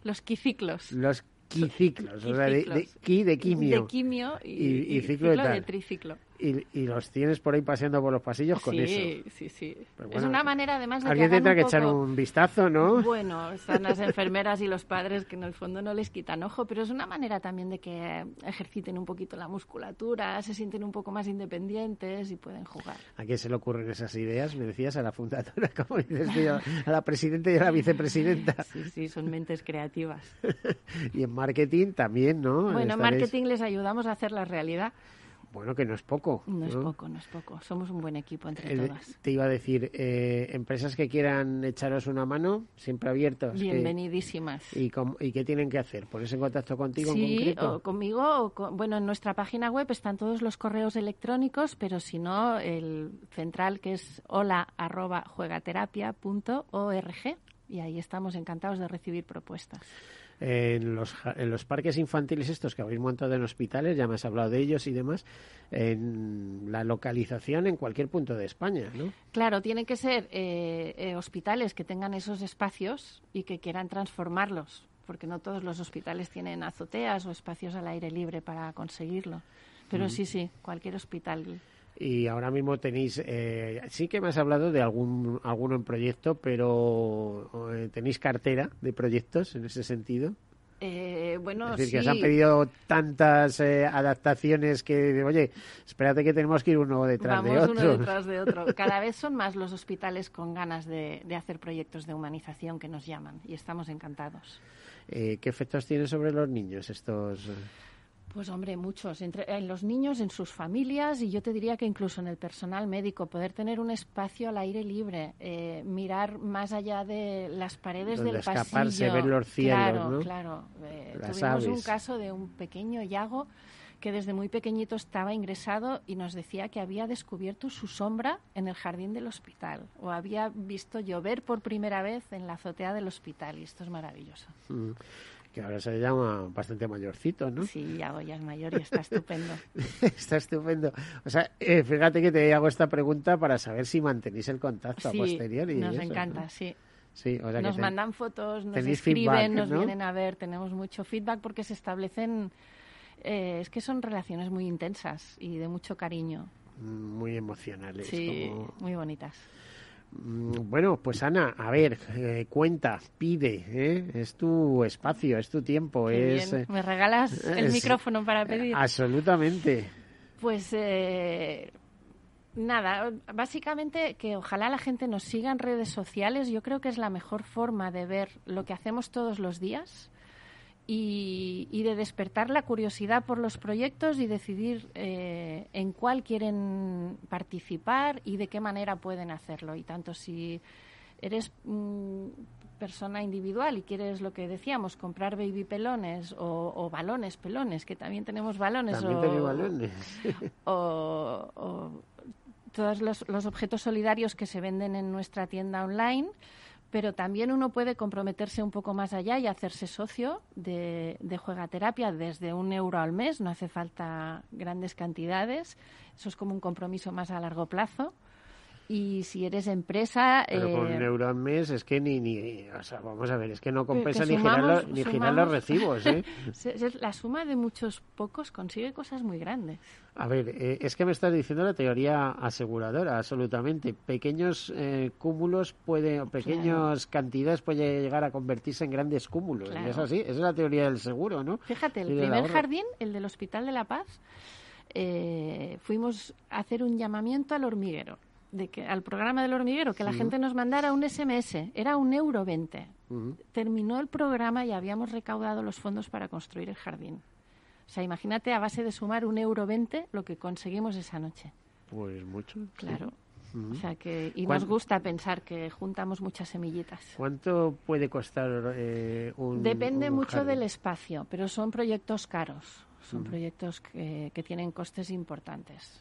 B: Los quiciclos.
A: Los quiciclos, o sea, de, de, de quimio.
B: De quimio y, ciclo, de, triciclo.
A: Y, los tienes por ahí paseando por los pasillos con eso.
B: Sí, sí, sí. es una manera además de
A: Alguien tendrá que echar un vistazo, ¿no?
B: Bueno, están las enfermeras y los padres que en el fondo no les quitan ojo, pero es una manera también de que ejerciten un poquito la musculatura, se sienten un poco más independientes y pueden jugar.
A: ¿A quién se le ocurren esas ideas? Me decías a la fundadora, como dices a la presidenta y a la vicepresidenta.
B: Sí, sí, son mentes creativas.
A: y en marketing también, ¿no?
B: Bueno, en marketing les ayudamos a hacer la realidad.
A: Bueno, que no es poco.
B: No, es poco, no es poco. Somos un buen equipo entre todas.
A: Te iba a decir, eh, empresas que quieran echaros una mano, siempre abiertos.
B: Bienvenidísimas.
A: ¿Y, ¿Y qué tienen que hacer? ¿Ponerse en contacto contigo
B: sí,
A: en concreto?
B: O conmigo. O bueno, en nuestra página web están todos los correos electrónicos, pero si no, el central que es hola arroba juegaterapia.org y ahí estamos encantados de recibir propuestas
A: en los, en los parques infantiles estos que habéis montado en hospitales, ya me has hablado de ellos y demás, en la localización en cualquier punto de España, ¿no?
B: Claro, tienen que ser eh, eh, hospitales que tengan esos espacios y que quieran transformarlos, porque no todos los hospitales tienen azoteas o espacios al aire libre para conseguirlo. Pero sí, sí, cualquier hospital
A: Y ahora mismo tenéis, eh, sí que me has hablado de algún alguno en proyecto, pero eh, tenéis cartera de proyectos en ese sentido.
B: Eh, bueno,
A: es decir,
B: sí.
A: que os han pedido tantas eh, adaptaciones que, oye, espérate que tenemos que ir uno detrás
B: Vamos
A: de otro.
B: uno detrás de otro. Cada vez son más los hospitales con ganas de, de hacer proyectos de humanización que nos llaman y estamos encantados.
A: Eh, ¿Qué efectos tiene sobre los niños estos?
B: Pues hombre, muchos. Entre, en los niños, en sus familias y yo te diría que incluso en el personal médico, poder tener un espacio al aire libre, eh, mirar más allá de las paredes
A: Donde
B: del
A: escaparse,
B: pasillo.
A: ver los cielos,
B: claro,
A: ¿no?
B: Claro, Eh, tuvimos un caso de un pequeño Yago que desde muy pequeñito estaba ingresado y nos decía que había descubierto su sombra en el jardín del hospital o había visto llover por primera vez en la azotea del hospital y esto es maravilloso.
A: Mm, Que ahora se llama bastante mayorcito, ¿no?
B: Sí, Yago ya es mayor y está estupendo.
A: Está estupendo. O sea, eh, fíjate que te hago esta pregunta para saber si mantenéis el contacto a
B: Sí,
A: posteriori. y
B: nos
A: eso,
B: encanta,
A: ¿no?
B: sí.
A: Sí, o sea que
B: Nos
A: te-
B: mandan fotos, nos escriben,
A: feedback,
B: nos
A: ¿no?
B: vienen a ver, tenemos mucho feedback porque se establecen, eh, es que son relaciones muy intensas y de mucho cariño.
A: muy emocionales.
B: Sí,
A: como-
B: muy bonitas.
A: Mm, Bueno, pues Ana, a ver, eh, cuenta, pide, ¿eh? es tu espacio, es tu tiempo, es
B: bien.
A: eh,
B: ¿Me regalas el micrófono para pedir?
A: absolutamente.
B: Pues eh, nada, básicamente que ojalá la gente nos siga en redes sociales. Yo creo que es la mejor forma de ver lo que hacemos todos los días y, y de despertar la curiosidad por los proyectos y decidir eh, en cuál quieren participar y de qué manera pueden hacerlo. Y tanto si eres mm, persona individual y quieres lo que decíamos, comprar baby pelones o, o balones pelones, que también tenemos balones.
A: También
B: o,
A: balones.
B: o, o todos los, los objetos solidarios que se venden en nuestra tienda online, pero también uno puede comprometerse un poco más allá y hacerse socio de, de Juegaterapia desde un euro al mes, no hace falta grandes cantidades, eso es como un compromiso más a largo plazo. Y si eres empresa...
A: Pero con
B: eh,
A: un euro al mes es que ni, ni, o sea, vamos a ver, es que no compensa
B: que
A: ni, girar
B: sumamos-
A: los, ni girar los
B: sumamos-
A: recibos, ¿eh?
B: la suma de muchos pocos consigue cosas muy grandes.
A: A ver, eh, es que me estás diciendo la teoría aseguradora, absolutamente. Pequeños eh, cúmulos puede, o pequeñas cantidades puede llegar a convertirse en grandes cúmulos.
B: Claro.
A: Y es así, esa es la teoría del seguro, ¿no?
B: Fíjate, el primer jardín, el del Hospital de la Paz, eh, fuimos a hacer un llamamiento al hormiguero, de que, al programa del hormiguero, que la gente nos mandara un SMS, era un euro veinte.
A: Ujú.
B: Terminó el programa y habíamos recaudado los fondos para construir el jardín. O sea, imagínate a base de sumar un euro veinte lo que conseguimos esa noche.
A: Pues mucho. sí.
B: Claro. O sea que, y
A: ¿Cuán-
B: nos gusta pensar que juntamos muchas semillitas.
A: ¿Cuánto puede costar eh, un
B: Depende
A: un
B: mucho
A: jardín?
B: del espacio, pero son proyectos caros. Son proyectos que, que tienen costes importantes.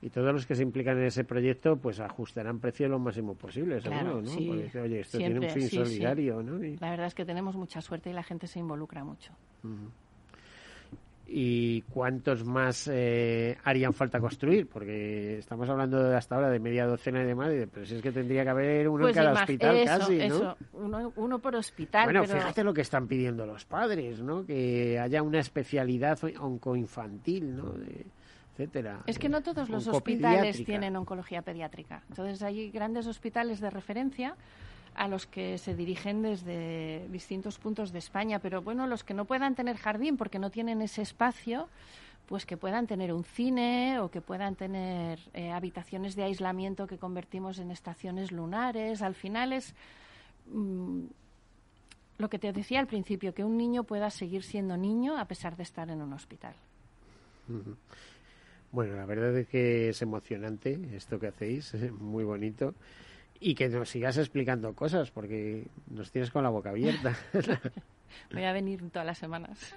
A: Y todos los que se implican en ese proyecto, pues ajustarán precio lo máximo posible, seguro,
B: Claro,
A: ¿no?
B: sí.
A: Porque dice, oye, esto
B: Siempre,
A: tiene un fin
B: sí, sí.
A: solidario, ¿no? Y,
B: La verdad es que tenemos mucha suerte y la gente se involucra mucho.
A: ¿Y cuántos más eh, harían falta construir? Porque estamos hablando de hasta ahora de media docena y demás, pero si es que tendría que haber uno
B: Pues
A: en cada
B: imag-
A: hospital
B: eso,
A: casi, ¿no?
B: eso, uno, uno por hospital.
A: Bueno,
B: pero
A: fíjate lo que están pidiendo los padres, ¿no? Que haya una especialidad oncoinfantil, ¿no? De- etcétera.
B: Es que no todos los hospitales tienen oncología pediátrica. Entonces hay grandes hospitales de referencia a los que se dirigen desde distintos puntos de España. Pero bueno, los que no puedan tener jardín porque no tienen ese espacio, pues que puedan tener un cine o que puedan tener eh, habitaciones de aislamiento que convertimos en estaciones lunares. Al final es mm, lo que te decía al principio, que un niño pueda seguir siendo niño a pesar de estar en un hospital.
A: Bueno, la verdad es que es emocionante esto que hacéis, es muy bonito. Y que nos sigas explicando cosas, porque nos tienes con la boca abierta.
B: Voy a venir todas las semanas.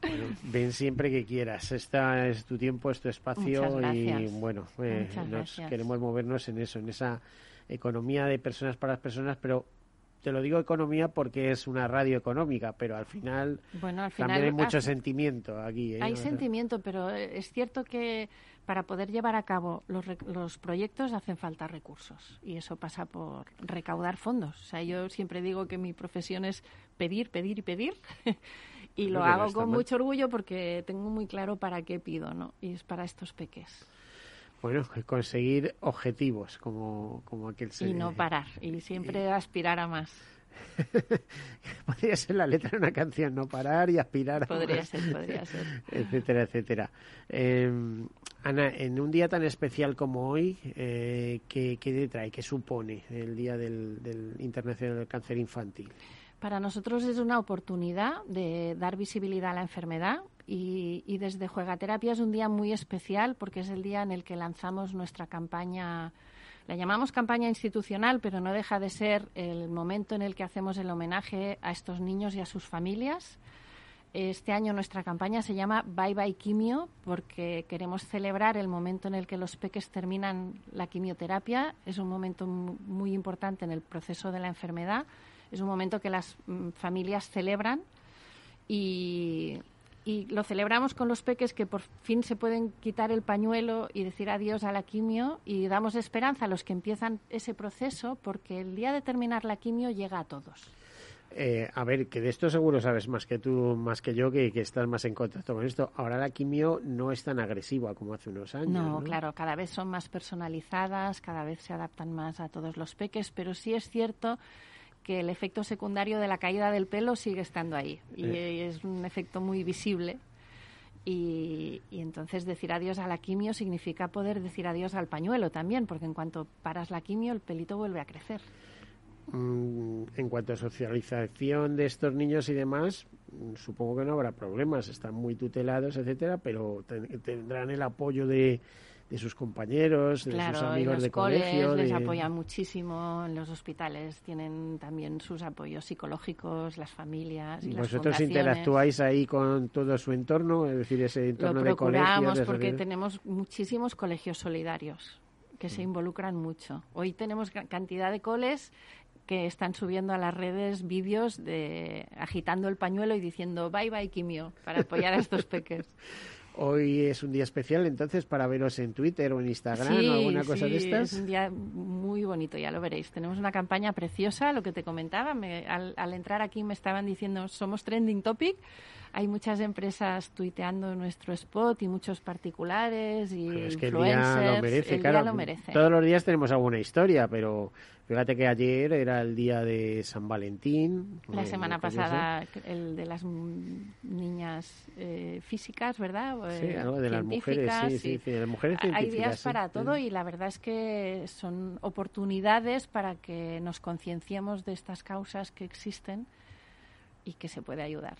A: Bueno, ven siempre que quieras. Esta es tu tiempo, es tu espacio y bueno, eh, nos queremos movernos en eso, en esa economía de personas para las personas, pero te lo digo economía porque es una radio económica, pero al final
B: Bueno, al final
A: también hay mucho sentimiento aquí. ¿eh?
B: hay
A: O sea,
B: sentimiento, pero eh, es cierto que para poder llevar a cabo los, los proyectos hacen falta recursos y eso pasa por recaudar fondos. O sea, yo siempre digo que mi profesión es pedir, pedir y pedir y lo
A: Creo
B: hago con
A: mal.
B: mucho orgullo porque tengo muy claro para qué pido, ¿no? Y es para estos peques.
A: Bueno, conseguir objetivos, como, como aquel se...
B: Y no parar, y siempre aspirar a más.
A: podría ser la letra de una canción, no parar y aspirar.
B: Podría ser, podría ser.
A: Etcétera, etcétera. Eh, Ana, en un día tan especial como hoy, eh, ¿qué, ¿qué, te trae? ¿Qué supone el Día del, del Internacional del Cáncer Infantil?
B: Para nosotros es una oportunidad de dar visibilidad a la enfermedad y, y, desde Juegaterapia es un día muy especial porque es el día en el que lanzamos nuestra campaña la llamamos campaña institucional, pero no deja de ser el momento en el que hacemos el homenaje a estos niños y a sus familias. Este año nuestra campaña se llama Bye Bye Quimio porque queremos celebrar el momento en el que los peques terminan la quimioterapia. Es un momento muy importante en el proceso de la enfermedad. Es un momento que las mm, familias celebran y y lo celebramos con los peques que por fin se pueden quitar el pañuelo y decir adiós a la quimio y damos esperanza a los que empiezan ese proceso porque el día de terminar la quimio llega a todos.
A: Eh, a ver, que de esto seguro sabes más que tú, más que yo, que, que, estás más en contacto con esto. Ahora la quimio no es tan agresiva como hace unos años.
B: No, ¿no? claro, cada vez son más personalizadas, cada vez se adaptan más a todos los peques, pero sí es cierto que el efecto secundario de la caída del pelo sigue estando ahí y eh. es un efecto muy visible. Y, y, entonces decir adiós a la quimio significa poder decir adiós al pañuelo también, porque en cuanto paras la quimio el pelito vuelve a crecer.
A: Mm, en cuanto a socialización de estos niños y demás, supongo que no habrá problemas, están muy tutelados, etcétera, pero tendrán el apoyo de, de sus compañeros, de
B: claro,
A: sus amigos
B: los
A: de
B: coles
A: colegio.
B: les
A: de...
B: apoyan muchísimo, en los hospitales tienen también sus apoyos psicológicos, las familias y
A: ¿Vosotros
B: las
A: interactuáis ahí con todo su entorno? Es decir, ese entorno
B: Lo
A: de colegios.
B: procuramos
A: de
B: porque
A: sociedad?
B: tenemos muchísimos colegios solidarios que se involucran mucho. Hoy tenemos cantidad de coles que están subiendo a las redes vídeos de agitando el pañuelo y diciendo bye bye quimio para apoyar a estos peques.
A: Hoy es un día especial, entonces, para veros en Twitter o en Instagram
B: sí,
A: o alguna cosa
B: sí,
A: de estas.
B: Es un día muy bonito, ya lo veréis. Tenemos una campaña preciosa, lo que te comentaba. Me, al, al, entrar aquí me estaban diciendo, somos trending topic. Hay muchas empresas tuiteando nuestro spot y muchos particulares y
A: pero es que
B: influencers.
A: el día lo merece,
B: el
A: claro.
B: Día lo merece.
A: Todos los días tenemos alguna historia, pero fíjate que ayer era el día de San Valentín.
B: La semana pasada el de las niñas eh, físicas, ¿verdad?
A: Sí, algo de las mujeres, sí, sí, sí, de las mujeres
B: Hay días para todo y la verdad es que son oportunidades para que nos concienciemos de estas causas que existen y que se puede ayudar.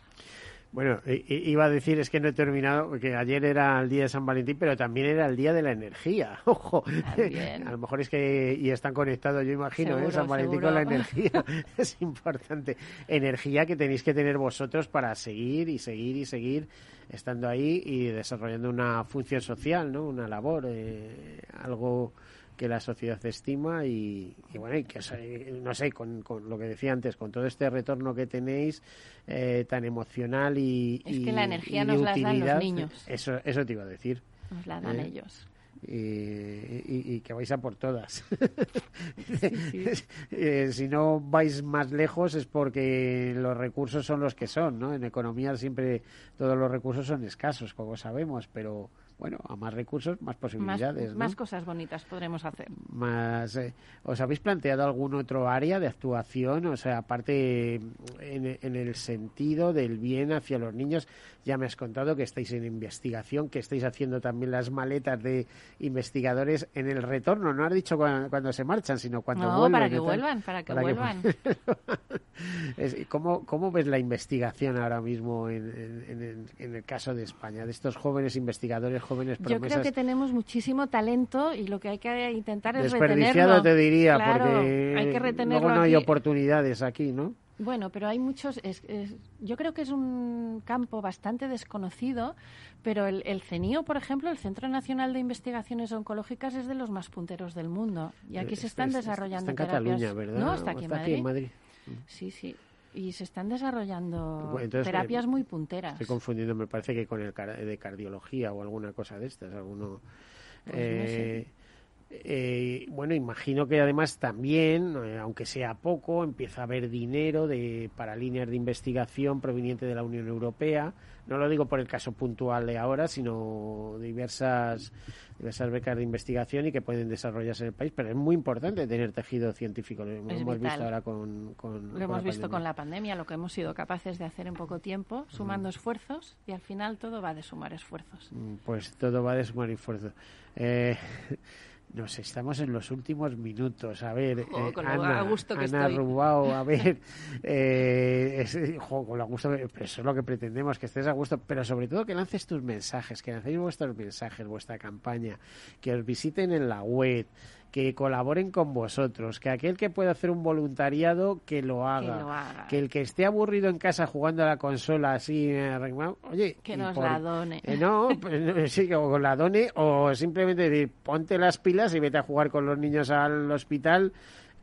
A: Bueno, iba a decir, es que no he terminado, que ayer era el día de San Valentín, pero también era el día de la energía. Ojo,
B: también.
A: a lo mejor es que y están conectados, yo imagino,
B: seguro,
A: ¿eh? San Valentín
B: seguro.
A: con la energía. es importante. Energía que tenéis que tener vosotros para seguir y seguir y seguir estando ahí y desarrollando una función social, ¿no? Una labor, eh, algo que la sociedad estima y, y bueno, y que no sé, con, con, lo que decía antes, con todo este retorno que tenéis eh, tan emocional y
B: es
A: y,
B: que la energía nos la dan los niños.
A: Eso, eso te iba a decir.
B: Nos la dan
A: Eh,
B: ellos.
A: Y, y, y, que vais a por todas.
B: Sí, sí.
A: eh, si no vais más lejos es porque los recursos son los que son, ¿no? En economía siempre todos los recursos son escasos, como sabemos, pero bueno, a más recursos, más posibilidades.
B: Más,
A: ¿no?
B: más cosas bonitas podremos hacer.
A: Más, eh, ¿Os habéis planteado algún otro área de actuación? O sea, aparte en, en, el sentido del bien hacia los niños, ya me has contado que estáis en investigación, que estáis haciendo también las maletas de investigadores en el retorno. No has dicho cuando, cuando se marchan, sino cuando
B: no,
A: vuelven.
B: para que vuelvan, para que
A: para
B: vuelvan.
A: Que... ¿Cómo, ¿Cómo ves la investigación ahora mismo en, en, en, en, el caso de España, de estos jóvenes investigadores, jóvenes promesas?
B: Yo creo que tenemos muchísimo talento y lo que hay que intentar es
A: Desperdiciado
B: retenerlo.
A: te diría,
B: claro,
A: porque
B: hay que retenerlo
A: luego no hay
B: aquí.
A: oportunidades aquí, ¿no?
B: Bueno, pero hay muchos. Es, es, yo creo que es un campo bastante desconocido, pero el, el, CENIO, por ejemplo, el Centro Nacional de Investigaciones Oncológicas, es de los más punteros del mundo. Y aquí se están
A: está,
B: desarrollando
A: está en
B: terapias.
A: Cataluña, ¿verdad?
B: No, está aquí,
A: está
B: en,
A: aquí
B: Madrid.
A: en Madrid.
B: Sí, sí. Y se están desarrollando
A: Bueno, entonces,
B: terapias
A: eh,
B: muy punteras.
A: Estoy confundiendo, me parece que con el de cardiología o alguna cosa de estas, alguno.
B: Pues
A: eh,
B: no sé.
A: Eh, bueno, imagino que además también, eh, aunque sea poco, empieza a haber dinero de, para líneas de investigación proveniente de la Unión Europea. No lo digo por el caso puntual de ahora, sino diversas, diversas becas de investigación y que pueden desarrollarse en el país. Pero es muy importante tener tejido científico. Lo hemos visto ahora con, con
B: Lo
A: con
B: hemos
A: la
B: visto
A: pandemia.
B: con la pandemia, lo que hemos sido capaces de hacer en poco tiempo, sumando esfuerzos, y al final todo va de sumar esfuerzos.
A: Mm, Pues todo va de sumar esfuerzo. Eh, no sé, estamos en los últimos minutos. A ver,
B: Jo,
A: eh,
B: con lo
A: Ana,
B: a gusto que
A: Ana
B: estoy.
A: Rubao, a ver, eh, es- jo, con lo a gusto, que- pero eso es lo que pretendemos, que estés a gusto, pero sobre todo que lances tus mensajes, que lancéis vuestros mensajes, vuestra campaña, que os visiten en la web, que colaboren con vosotros, que aquel que pueda hacer un voluntariado, que lo haga.
B: lo haga.
A: Que el que esté aburrido en casa jugando a la consola así, eh, oye,
B: Que nos
A: por-
B: la done.
A: eh, no, pues, sí, que o la done o simplemente decir, ponte las pilas y vete a jugar con los niños al hospital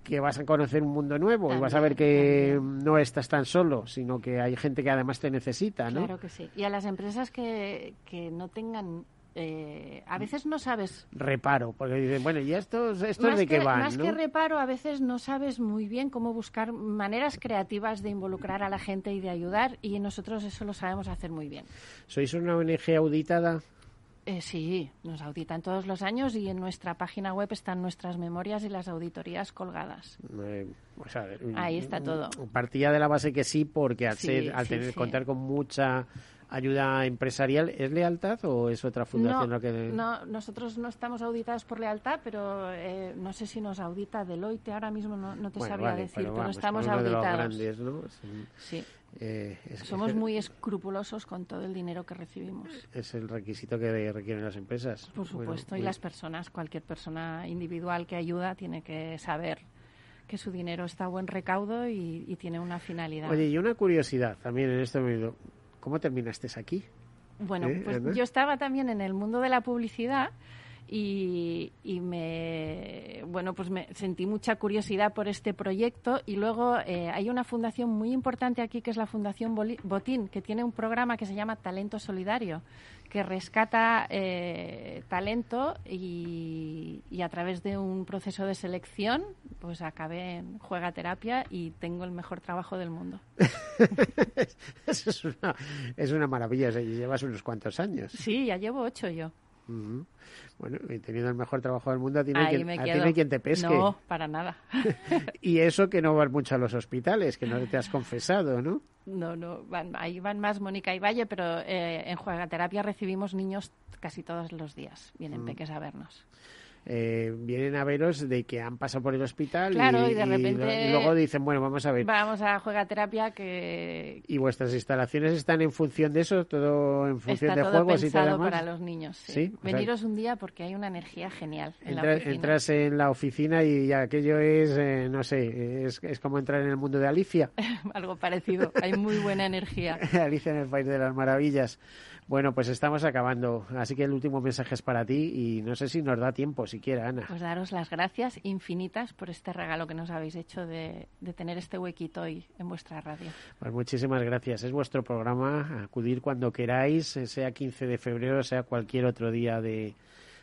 A: que vas a conocer un mundo nuevo y vas a ver que no estás tan solo, sino que hay gente que además te necesita, ¿no?
B: Claro que sí. Y a las empresas que, que no tengan... eh, a veces no sabes
A: Reparo, porque dicen, bueno, ¿y estos, estos de qué van?
B: más
A: no?
B: que reparo, a veces no sabes muy bien cómo buscar maneras creativas de involucrar a la gente y de ayudar, y nosotros eso lo sabemos hacer muy bien.
A: ¿Sois una ONG auditada?
B: Eh, sí, nos auditan todos los años y en nuestra página web están nuestras memorias y las auditorías colgadas.
A: Eh, o sea,
B: Ahí está todo.
A: Partía de la base que sí, porque al,
B: Sí,
A: ser, al
B: sí,
A: tener
B: sí.
A: contar con mucha ayuda empresarial, ¿es lealtad o es otra fundación
B: No,
A: lo que...?
B: no, nosotros no estamos auditados por lealtad, pero eh, no sé si nos audita Deloitte ahora mismo, no, no te
A: Bueno,
B: sabría
A: vale,
B: decir, pero,
A: vamos,
B: estamos auditados.
A: grandes, ¿no? Sí.
B: Sí,
A: Eh, es,
B: somos muy escrupulosos con todo el dinero que recibimos.
A: es el requisito que requieren las empresas.
B: Por
A: Bueno,
B: supuesto, y
A: muy-
B: las personas, cualquier persona individual que ayuda tiene que saber que su dinero está a buen recaudo y, y tiene una finalidad.
A: Oye, y una curiosidad también en este momento. ¿Cómo terminaste aquí?
B: Bueno,
A: ¿Eh,
B: pues
A: Ana?
B: yo estaba también en el mundo de la publicidad y, y me bueno pues me sentí mucha curiosidad por este proyecto y luego eh, hay una fundación muy importante aquí que es la Fundación Botín que tiene un programa que se llama Talento Solidario que rescata eh, talento y, y a través de un proceso de selección pues acabé en Juega Terapia y tengo el mejor trabajo del mundo.
A: Eso es una, es una maravilla. o sea, y llevas unos cuantos años.
B: Sí, ya llevo ocho yo.
A: Bueno, y teniendo el mejor trabajo del mundo, a ti no hay quien,
B: me
A: a ti
B: quedo.
A: no hay quien te pesque.
B: No, para nada.
A: Y eso que no vas mucho a los hospitales, que no te has confesado, ¿no?
B: No, no, van, ahí van más Mónica y Valle, pero eh, en Juegaterapia recibimos niños casi todos los días. Vienen
A: Mm.
B: peques a vernos.
A: Eh, vienen a veros de que han pasado por el hospital
B: Claro,
A: y,
B: y de repente-
A: y luego dicen, bueno, vamos a ver.
B: Vamos a Juegaterapia que
A: ¿Y vuestras instalaciones están en función de eso? ¿Todo en función
B: está
A: de
B: todo
A: juegos y todo
B: pensado para los niños. Sí.
A: Sí, o sea-
B: Veniros un día porque hay una energía genial en la
A: Entra-
B: oficina.
A: entras en la oficina y aquello es, eh, no sé, es, es como entrar en el mundo de Alicia.
B: Algo parecido. Hay muy buena energía.
A: Alicia en el País de las Maravillas. Bueno, pues estamos acabando, así que el último mensaje es para ti y no sé si nos da tiempo siquiera, Ana.
B: Pues daros las gracias infinitas por este regalo que nos habéis hecho de, de tener este huequito hoy en vuestra radio.
A: Pues muchísimas gracias. Es vuestro programa. Acudir cuando queráis, sea 15 de febrero, sea cualquier otro día de,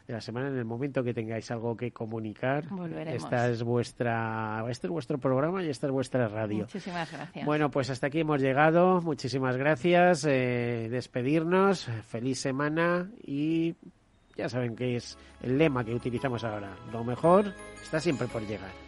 A: de la semana, en el momento que tengáis algo que comunicar.
B: Volveremos.
A: Esta es vuestra, este es vuestro programa y esta es vuestra radio.
B: Muchísimas gracias.
A: Bueno, pues hasta aquí hemos llegado. Muchísimas gracias. eh, despedirnos. Feliz semana y ya saben que es el lema que utilizamos ahora. Lo mejor está siempre por llegar.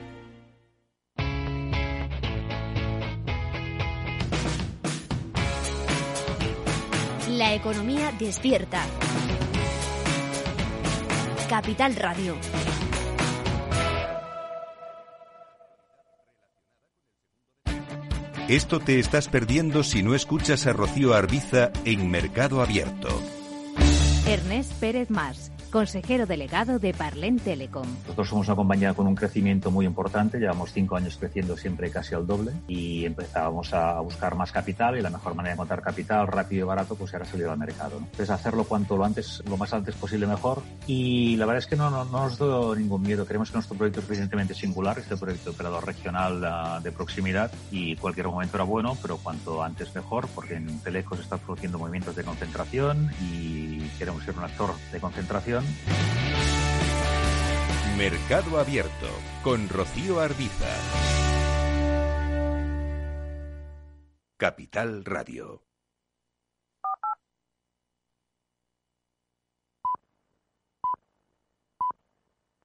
G: La economía despierta. Capital Radio.
C: Esto te estás perdiendo si no escuchas a Rocío Arbiza en Mercado Abierto.
F: Ernest Pérez Más consejero delegado de Parlen Telecom.
H: Nosotros somos una compañía con un crecimiento muy importante, llevamos cinco años creciendo siempre casi al doble y empezábamos a buscar más capital y la mejor manera de encontrar capital rápido y barato pues era salir al mercado. Entonces hacerlo cuanto lo antes, lo más antes posible mejor y la verdad es que no, no, nos da ningún miedo. Creemos que nuestro proyecto es suficientemente singular, este proyecto de operador regional uh, de proximidad y cualquier momento era bueno, pero cuanto antes mejor porque en Telecos están produciendo movimientos de concentración y queremos ser un actor de concentración
C: Mercado Abierto con Rocío Arbiza. Capital Radio.